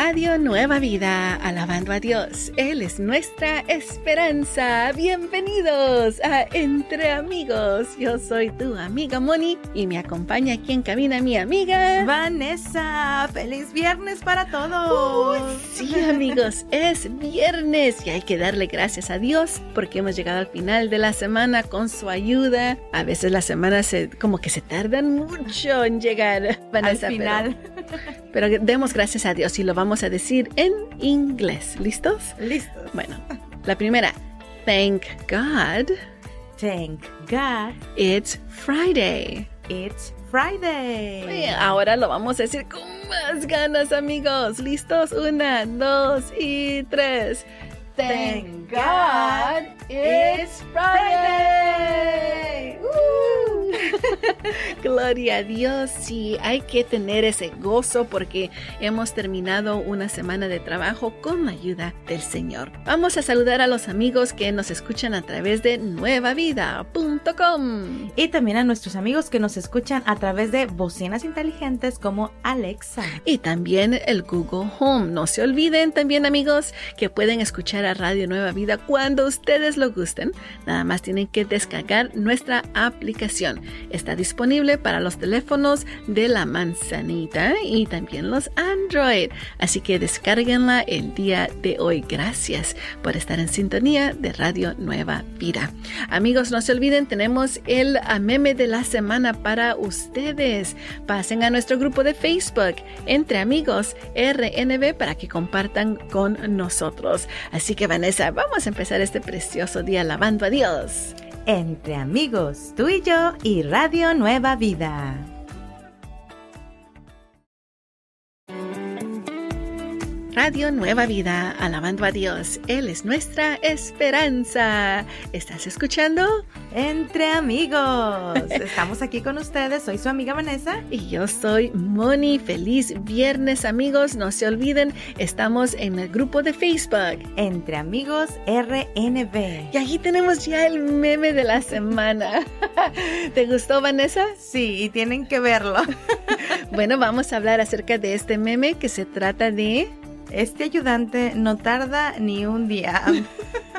Radio Nueva Vida, alabando a Dios. Él es nuestra esperanza. Bienvenidos a Entre Amigos. Yo soy tu amiga Moni y me acompaña aquí en cabina mi amiga Vanessa. Feliz viernes para todos. sí, amigos, es viernes y hay que darle gracias a Dios porque hemos llegado al final de la semana con su ayuda. A veces las semanas se, como que se tardan mucho en llegar, Vanessa, al final. pero demos gracias a Dios y lo vamos a decir en inglés. ¿Listos? Listos. Bueno, la primera. Thank God. Thank God. It's Friday. It's Friday. ahora lo vamos a decir con más ganas, amigos. ¿Listos? Una, dos y tres. Thank God it's Friday. Gloria a Dios, sí, hay que tener ese gozo porque hemos terminado una semana de trabajo con la ayuda del Señor. Vamos a saludar a los amigos que nos escuchan a través de nuevavida.com y también a nuestros amigos que nos escuchan a través de bocinas inteligentes como Alexa y también el Google Home. No se olviden también amigos que pueden escuchar Radio Nueva Vida cuando ustedes lo gusten. Nada más tienen que descargar nuestra aplicación. Está disponible para los teléfonos de la manzanita y también los Android. Así que descárguenla el día de hoy. Gracias por estar en sintonía de Radio Nueva Vida. Amigos, no se olviden, tenemos el meme de la semana para ustedes. Pasen a nuestro grupo de Facebook entre amigos RNB para que compartan con nosotros. Así que Vanessa, vamos a empezar este precioso día alabando a Dios. Entre amigos, tú y yo y Radio Nueva Vida. Radio Nueva Vida, alabando a Dios. Él es nuestra esperanza. ¿Estás escuchando? Entre amigos. Estamos aquí con ustedes. Soy su amiga Vanessa. Y yo soy Moni. Feliz viernes, amigos. No se olviden, estamos en el grupo de Facebook. Entre amigos RNB. Y aquí tenemos ya el meme de la semana. ¿Te gustó, Vanessa? Sí, y tienen que verlo. bueno, vamos a hablar acerca de este meme que se trata de este ayudante no tarda ni un día.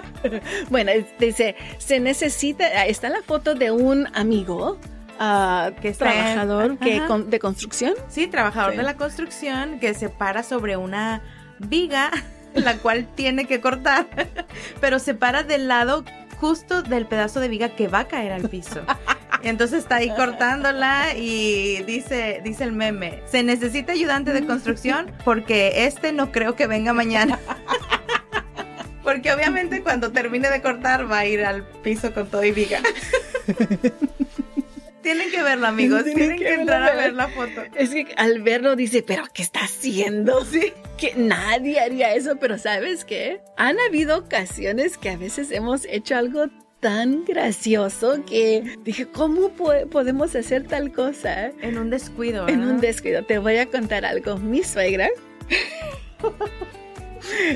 bueno, dice, se necesita, está la foto de un amigo. Uh, que trabajador que de construcción. Sí, trabajador de la construcción que se para sobre una viga, la cual tiene que cortar, pero se para del lado justo del pedazo de viga que va a caer al piso. Entonces está ahí cortándola y dice, dice el meme, se necesita ayudante de construcción porque este no creo que venga mañana. Porque obviamente cuando termine de cortar va a ir al piso con todo y viga. Tienen que verlo, amigos. Tienen, que, entrar a ver la foto. Es que al verlo dice, pero ¿qué está haciendo? Sí. Que nadie haría eso, pero ¿sabes qué? Han habido ocasiones que a veces hemos hecho algo tan gracioso que dije, ¿cómo podemos hacer tal cosa? En un descuido. En un descuido. Te voy a contar algo. Mi suegra.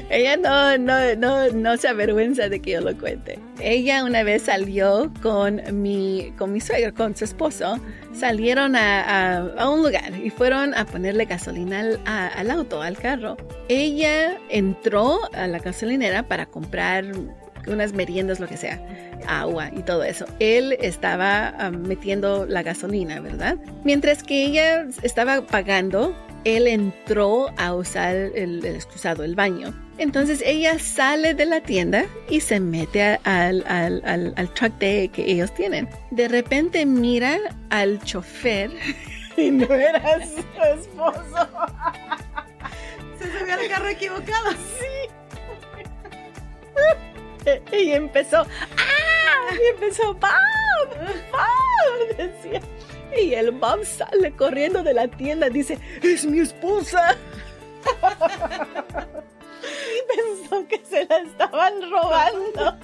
Ella no, no, no, no se avergüenza de que yo lo cuente. Ella una vez salió con mi, con mi suegro, con su esposo. Salieron a, a, un lugar y fueron a ponerle gasolina al, al auto, al carro. Ella entró a la gasolinera para comprar unas meriendas, lo que sea, agua y todo eso. Él estaba ah, metiendo la gasolina, ¿verdad? Mientras que ella estaba pagando, él entró a usar el, excusado, el baño. Entonces ella sale de la tienda y se mete al, al, truck de, que ellos tienen. De repente mira al chofer y no era su esposo. Se subió al carro equivocado. Sí. y empezó, ¡ah! Y empezó, ¡Bob! ¡Bob! Decía. Y el Bob sale corriendo de la tienda, dice, ¡es mi esposa! pensó que se la estaban robando.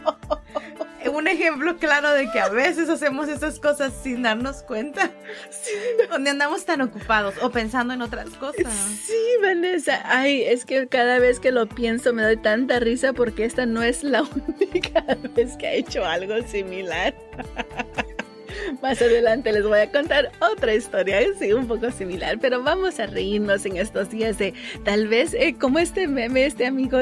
Un ejemplo claro de que a veces hacemos esas cosas sin darnos cuenta. Sí, Donde andamos tan ocupados o pensando en otras cosas. Sí, Vanessa. Ay, es que cada vez que lo pienso me doy tanta risa porque esta no es la única vez que ha hecho algo similar. Más adelante les voy a contar otra historia, sí, un poco similar, pero vamos a reírnos en estos días de tal vez eh, como este meme, este amigo,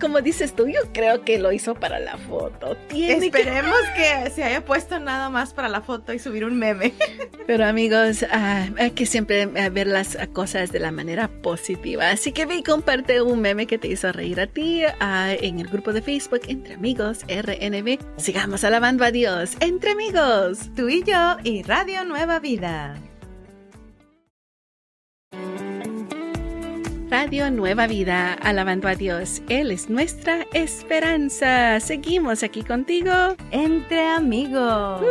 como dices tú, yo creo que lo hizo para la foto. Esperemos que... se haya puesto nada más para la foto y subir un meme. Pero amigos, ah, hay que siempre ah, ver las cosas de la manera positiva. Así que ve y comparte un meme que te hizo reír a ti ah, en el grupo de Facebook Entre Amigos RNB. Sigamos alabando a Dios entre amigos. Tú y yo y Radio Nueva Vida. Radio Nueva Vida, alabando a Dios. Él es nuestra esperanza. Seguimos aquí contigo. Entre amigos.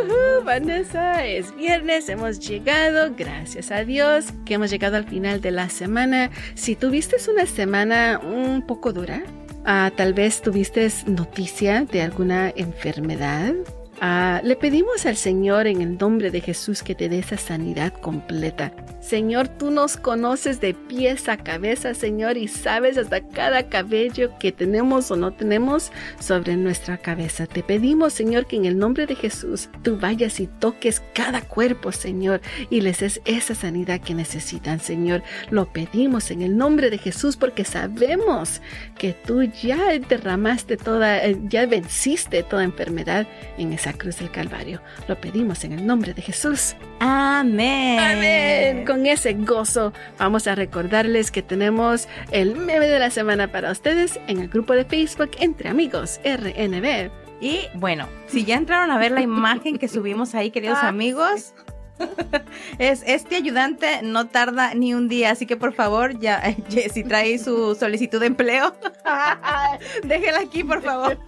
Vanessa, es viernes, hemos llegado, gracias a Dios, que hemos llegado al final de la semana. Si tuviste una semana un poco dura, ah, tal vez tuviste noticia de alguna enfermedad Ah, le pedimos al Señor en el nombre de Jesús que te dé esa sanidad completa. Señor, tú nos conoces de pies a cabeza, Señor, y sabes hasta cada cabello que tenemos o no tenemos sobre nuestra cabeza. Te pedimos, Señor, que en el nombre de Jesús tú vayas y toques cada cuerpo, Señor, y les des esa sanidad que necesitan, Señor. Lo pedimos en el nombre de Jesús porque sabemos que tú ya derramaste toda, eh, ya venciste toda enfermedad en esa cruz del Calvario. Lo pedimos en el nombre de Jesús. Amén. Amén. Con ese gozo vamos a recordarles que tenemos el meme de la semana para ustedes en el grupo de Facebook Entre Amigos RNB. Y bueno, si ya entraron a ver la imagen que subimos ahí, queridos ah, amigos, es, este ayudante no tarda ni un día, así que por favor, ya, si trae su solicitud de empleo, déjela aquí, por favor.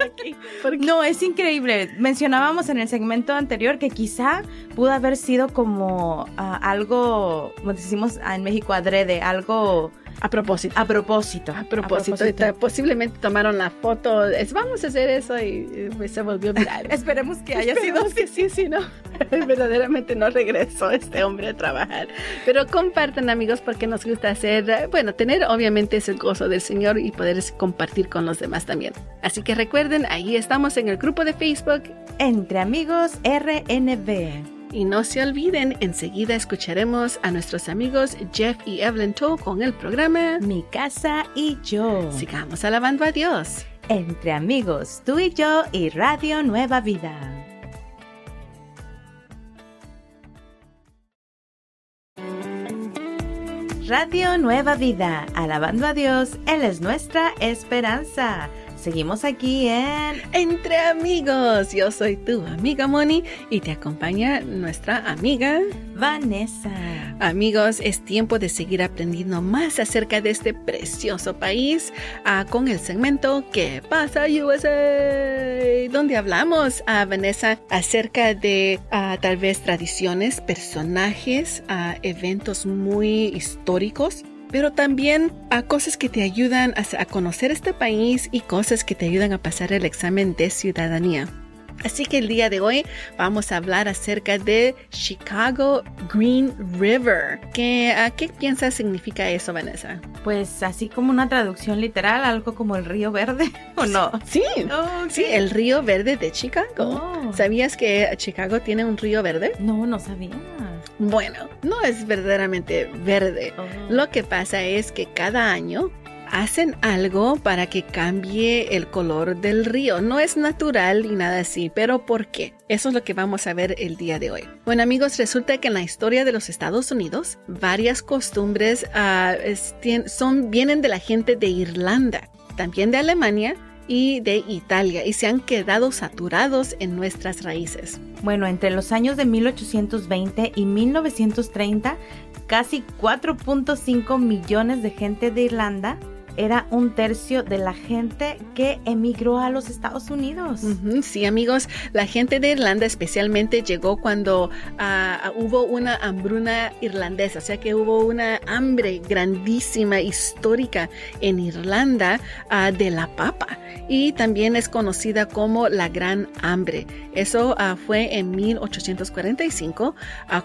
No, es increíble. Mencionábamos en el segmento anterior que quizá pudo haber sido como ah, algo, como decimos en México, adrede, algo a propósito. A propósito. A propósito. Posiblemente tomaron la foto. Es, vamos a hacer eso y, se volvió viral. Esperemos que haya sido que sí, sí, no. Verdaderamente no regresó este hombre a trabajar. Pero compartan, amigos, porque nos gusta hacer, bueno, tener obviamente ese gozo del Señor y poder compartir con los demás también. Así que recuerden, ahí estamos en el grupo de Facebook Entre Amigos RNB. Y no se olviden, enseguida escucharemos a nuestros amigos Jeff y Evelyn Toll con el programa Mi casa y yo. Sigamos alabando a Dios. Entre amigos, tú y yo y Radio Nueva Vida. Radio Nueva Vida, alabando a Dios, Él es nuestra esperanza. Seguimos aquí en Entre Amigos. Yo soy tu amiga Moni y te acompaña nuestra amiga Vanessa. Amigos, es tiempo de seguir aprendiendo más acerca de este precioso país ah, con el segmento ¿Qué pasa USA? Donde hablamos a ah, Vanessa acerca de ah, tal vez tradiciones, personajes, eventos muy históricos pero también a cosas que te ayudan a, conocer este país y cosas que te ayudan a pasar el examen de ciudadanía. Así que el día de hoy vamos a hablar acerca de Chicago Green River. ¿Qué, ¿Qué piensas significa eso, Vanessa? Pues así como una traducción literal, algo como el río verde, ¿o no? Sí, sí, el río verde de Chicago. Oh. ¿Sabías que Chicago tiene un río verde? No, no sabía. Bueno, no es verdaderamente verde. Oh. Lo que pasa es que cada año hacen algo para que cambie el color del río. No es natural ni nada así, pero ¿por qué? Eso es lo que vamos a ver el día de hoy. Bueno amigos, resulta que en la historia de los Estados Unidos, varias costumbres uh, son, vienen de la gente de Irlanda, también de Alemania, y de Italia y se han quedado saturados en nuestras raíces. Bueno, entre los años de 1820 y 1930, casi 4.5 millones de gente de Irlanda era un tercio de la gente que emigró a los Estados Unidos. sí, amigos, la gente de Irlanda especialmente llegó cuando ah, hubo una hambruna irlandesa, o sea que hubo una hambre grandísima, histórica en Irlanda ah, de la papa y también es conocida como la Gran Hambre. Eso ah, fue en 1845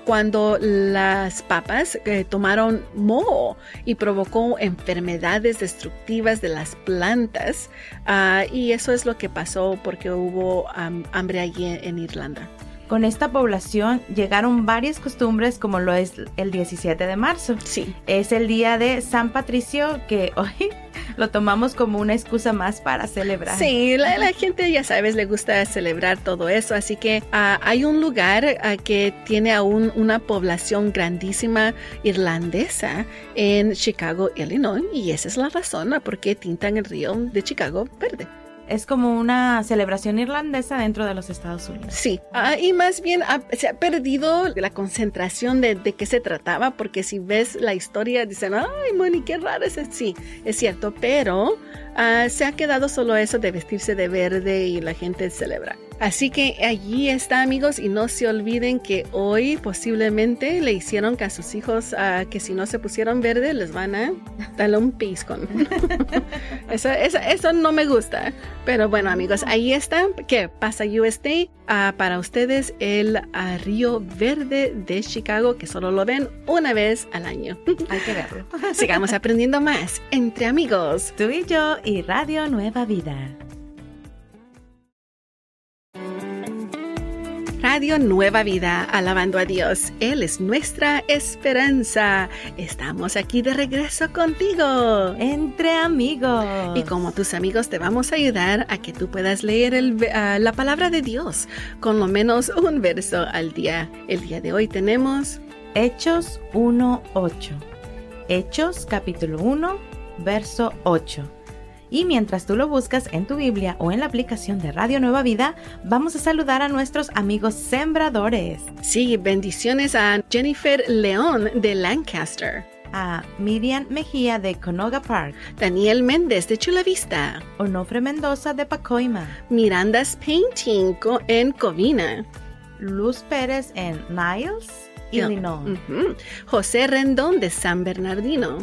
cuando las papas eh, tomaron moho y provocó enfermedades de destructivas de las plantas uh, y eso es lo que pasó porque hubo hambre allí en, Irlanda. Con esta población llegaron varias costumbres como lo es el 17 de marzo. Sí. Es el día de San Patricio que hoy lo tomamos como una excusa más para celebrar. Sí, la, la gente, ya sabes, le gusta celebrar todo eso. Así que ah, hay un lugar ah, que tiene aún una población grandísima irlandesa en Chicago, Illinois. Y esa es la razón por qué tintan el río de Chicago verde. Es como una celebración irlandesa dentro de los Estados Unidos. Sí, ah, y más bien se ha perdido la concentración de, de qué se trataba, porque si ves la historia, dicen, ay, Moni, qué raro es. Sí, es cierto, pero ah, se ha quedado solo eso de vestirse de verde y la gente celebra. Así que allí está, amigos, y no se olviden que hoy posiblemente le hicieron que a sus hijos ah, que si no se pusieron verde les van a darle un piscón. eso, eso, eso no me gusta. Pero bueno, amigos, ahí está. ¿Qué pasa USD? Ah, para ustedes el ah, Río Verde de Chicago, que solo lo ven una vez al año. Hay que verlo. Sigamos aprendiendo más entre amigos. Tú y yo y Radio Nueva Vida. Radio Nueva Vida, alabando a Dios. Él es nuestra esperanza. Estamos aquí de regreso contigo. Entre amigos. Y como tus amigos te vamos a ayudar a que tú puedas leer el, uh, la palabra de Dios con lo menos un verso al día. El día de hoy tenemos Hechos 1.8. Hechos capítulo 1, verso 8. Y mientras tú lo buscas en tu Biblia o en la aplicación de Radio Nueva Vida, vamos a saludar a nuestros amigos sembradores. Sí, bendiciones a Jennifer León de Lancaster. A Miriam Mejía de Conoga Park. Daniel Méndez de Chula Vista. Onofre Mendoza de Pacoima. Miranda's Painting en Covina. Luz Pérez en Niles, Illinois. Uh -huh. José Rendón de San Bernardino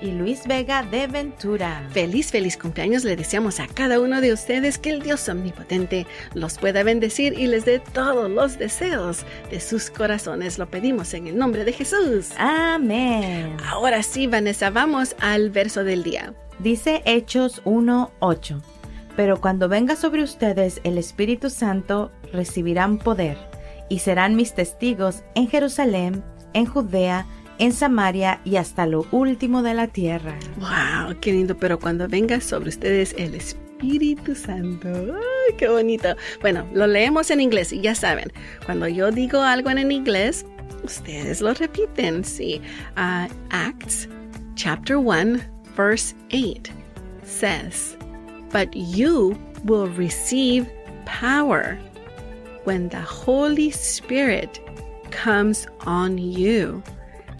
y Luis Vega de Ventura. Feliz, feliz cumpleaños le deseamos a cada uno de ustedes que el Dios omnipotente los pueda bendecir y les dé todos los deseos de sus corazones. Lo pedimos en el nombre de Jesús. Amén. Ahora sí, Vanessa, vamos al verso del día. Dice Hechos 1.8. Pero cuando venga sobre ustedes el Espíritu Santo, recibirán poder y serán mis testigos en Jerusalén, en Judea, en Samaria y hasta lo último de la tierra. ¡Wow! ¡Qué lindo! Pero cuando venga sobre ustedes el Espíritu Santo. ¡Ay, qué bonito! Bueno, lo leemos en inglés y ya saben, cuando yo digo algo en inglés, ustedes lo repiten. Sí. Uh, Acts chapter 1, verse 8 says, But you will receive power when the Holy Spirit comes on you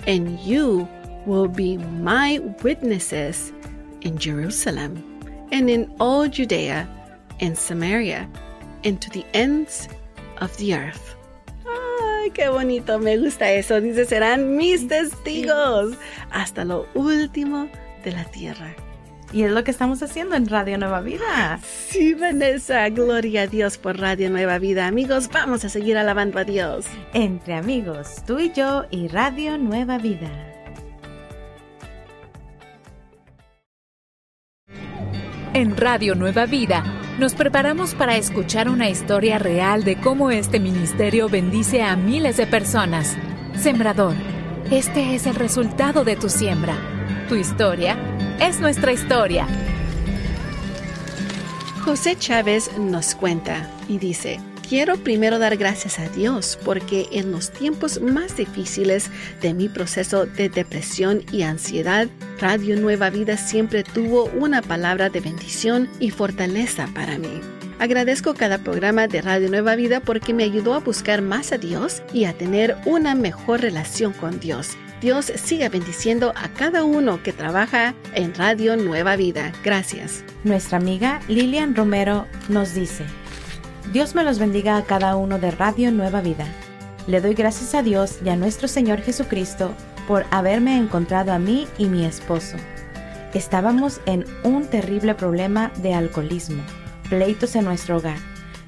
and you will be my witnesses in Jerusalem and in all Judea and Samaria and to the ends of the earth. ¡Ay, qué bonito! Me gusta eso. Dice, serán mis testigos hasta lo último de la tierra. Y es lo que estamos haciendo en Radio Nueva Vida. Sí, Vanessa, gloria a Dios por Radio Nueva Vida. Amigos, vamos a seguir alabando a Dios. Entre amigos, tú y yo y Radio Nueva Vida. En Radio Nueva Vida nos preparamos para escuchar una historia real de cómo este ministerio bendice a miles de personas. Sembrador, este es el resultado de tu siembra. Tu historia es nuestra historia. José Chávez nos cuenta y dice, quiero primero dar gracias a Dios porque en los tiempos más difíciles de mi proceso de depresión y ansiedad, Radio Nueva Vida siempre tuvo una palabra de bendición y fortaleza para mí. Agradezco cada programa de Radio Nueva Vida porque me ayudó a buscar más a Dios y a tener una mejor relación con Dios. Dios siga bendiciendo a cada uno que trabaja en Radio Nueva Vida. Gracias. Nuestra amiga Lilian Romero nos dice, Dios me los bendiga a cada uno de Radio Nueva Vida. Le doy gracias a Dios y a nuestro Señor Jesucristo por haberme encontrado a mí y mi esposo. Estábamos en un terrible problema de alcoholismo, pleitos en nuestro hogar,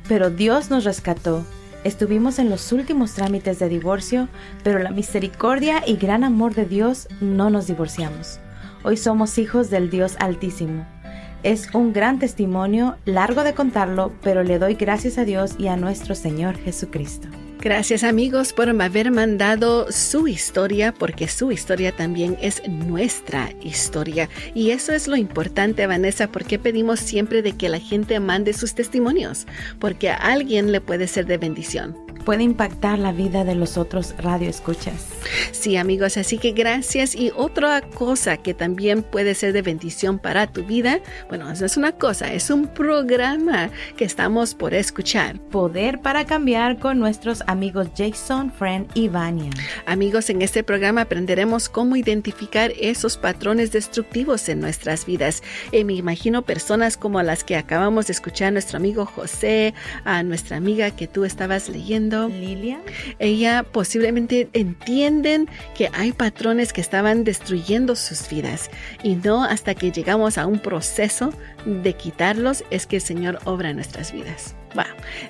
pero Dios nos rescató Estuvimos en los últimos trámites de divorcio, pero la misericordia y gran amor de Dios no nos divorciamos. Hoy somos hijos del Dios Altísimo. Es un gran testimonio, largo de contarlo, pero le doy gracias a Dios y a nuestro Señor Jesucristo. Gracias amigos por haber mandado su historia, porque su historia también es nuestra historia. Y eso es lo importante, Vanessa, porque pedimos siempre de que la gente mande sus testimonios, porque a alguien le puede ser de bendición puede impactar la vida de los otros radioescuchas. Sí, amigos, así que gracias. Y otra cosa que también puede ser de bendición para tu vida, bueno, eso es una cosa, es un programa que estamos por escuchar. Poder para cambiar con nuestros amigos Jason, Friend y Vania. Amigos, en este programa aprenderemos cómo identificar esos patrones destructivos en nuestras vidas. Y me imagino personas como las que acabamos de escuchar, nuestro amigo José, a nuestra amiga que tú estabas leyendo Lilia. Ella posiblemente entienden que hay patrones que estaban destruyendo sus vidas y no hasta que llegamos a un proceso de quitarlos es que el Señor obra en nuestras vidas. Wow,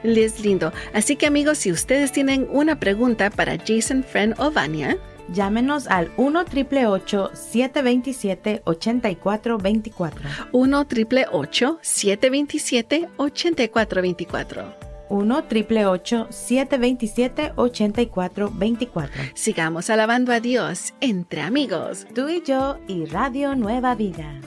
es lindo. Así que amigos, si ustedes tienen una pregunta para Jason, Friend o Vania, Llámenos al 1 727 8424 1 727 8424 1 727 8424 Sigamos alabando a Dios entre amigos. Tú y yo y Radio Nueva Vida.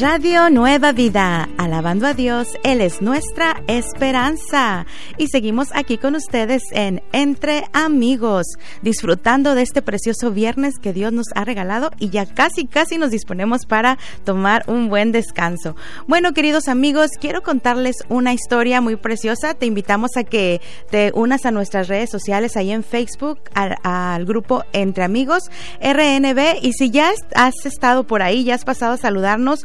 Radio Nueva Vida, alabando a Dios, Él es nuestra esperanza. Y seguimos aquí con ustedes en Entre Amigos, disfrutando de este precioso viernes que Dios nos ha regalado y ya casi, casi nos disponemos para tomar un buen descanso. Bueno, queridos amigos, quiero contarles una historia muy preciosa. Te invitamos a que te unas a nuestras redes sociales ahí en Facebook, al, grupo Entre Amigos, RNB. Y si ya has estado por ahí, ya has pasado a saludarnos,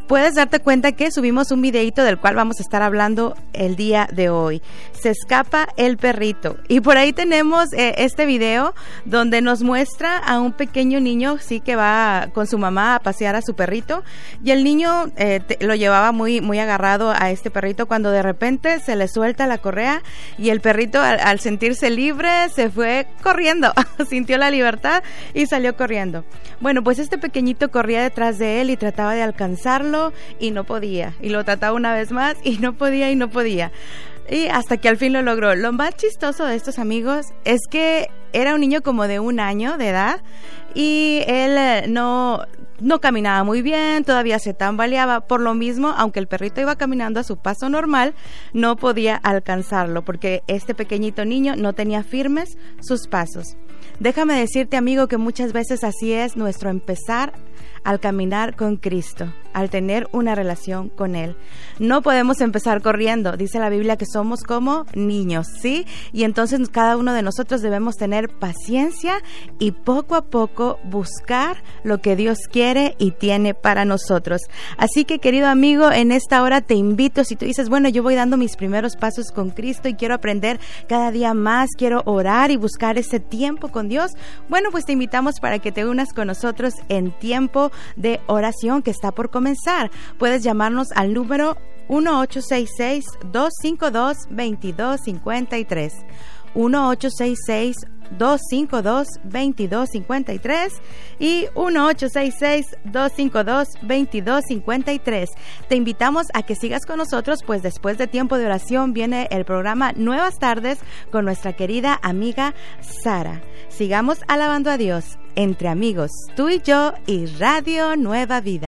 puedes darte cuenta que subimos un videito del cual vamos a estar hablando el día de hoy. Se escapa el perrito. Y por ahí tenemos eh, este video donde nos muestra a un pequeño niño, sí, que va con su mamá a pasear a su perrito. Y el niño eh, lo llevaba muy, muy agarrado a este perrito cuando de repente se le suelta la correa y el perrito al sentirse libre se fue corriendo, sintió la libertad y salió corriendo. Bueno, pues este pequeñito corría detrás de él y trataba de y no podía. Y lo trataba una vez más y no podía y no podía. Y hasta que al fin lo logró. Lo más chistoso de estos amigos es que era un niño como de un año de edad y él eh, no, no caminaba muy bien, todavía se tambaleaba. Por lo mismo, aunque el perrito iba caminando a su paso normal, no podía alcanzarlo porque este pequeñito niño no tenía firmes sus pasos. Déjame decirte, amigo, que muchas veces así es nuestro empezar al caminar con Cristo, al tener una relación con Él. No podemos empezar corriendo, dice la Biblia que somos como niños, ¿sí? Y entonces cada uno de nosotros debemos tener paciencia y poco a poco buscar lo que Dios quiere y tiene para nosotros. Así que querido amigo, en esta hora te invito, si tú dices, bueno, yo voy dando mis primeros pasos con Cristo y quiero aprender cada día más, quiero orar y buscar ese tiempo con Dios, bueno, pues te invitamos para que te unas con nosotros en tiempo de oración que está por comenzar. Puedes llamarnos al número 1866-252-2253. 1866-252-2253 y 1866-252-2253. Te invitamos a que sigas con nosotros, pues después de tiempo de oración viene el programa Nuevas Tardes con nuestra querida amiga Sara. Sigamos alabando a Dios entre amigos, tú y yo y Radio Nueva Vida.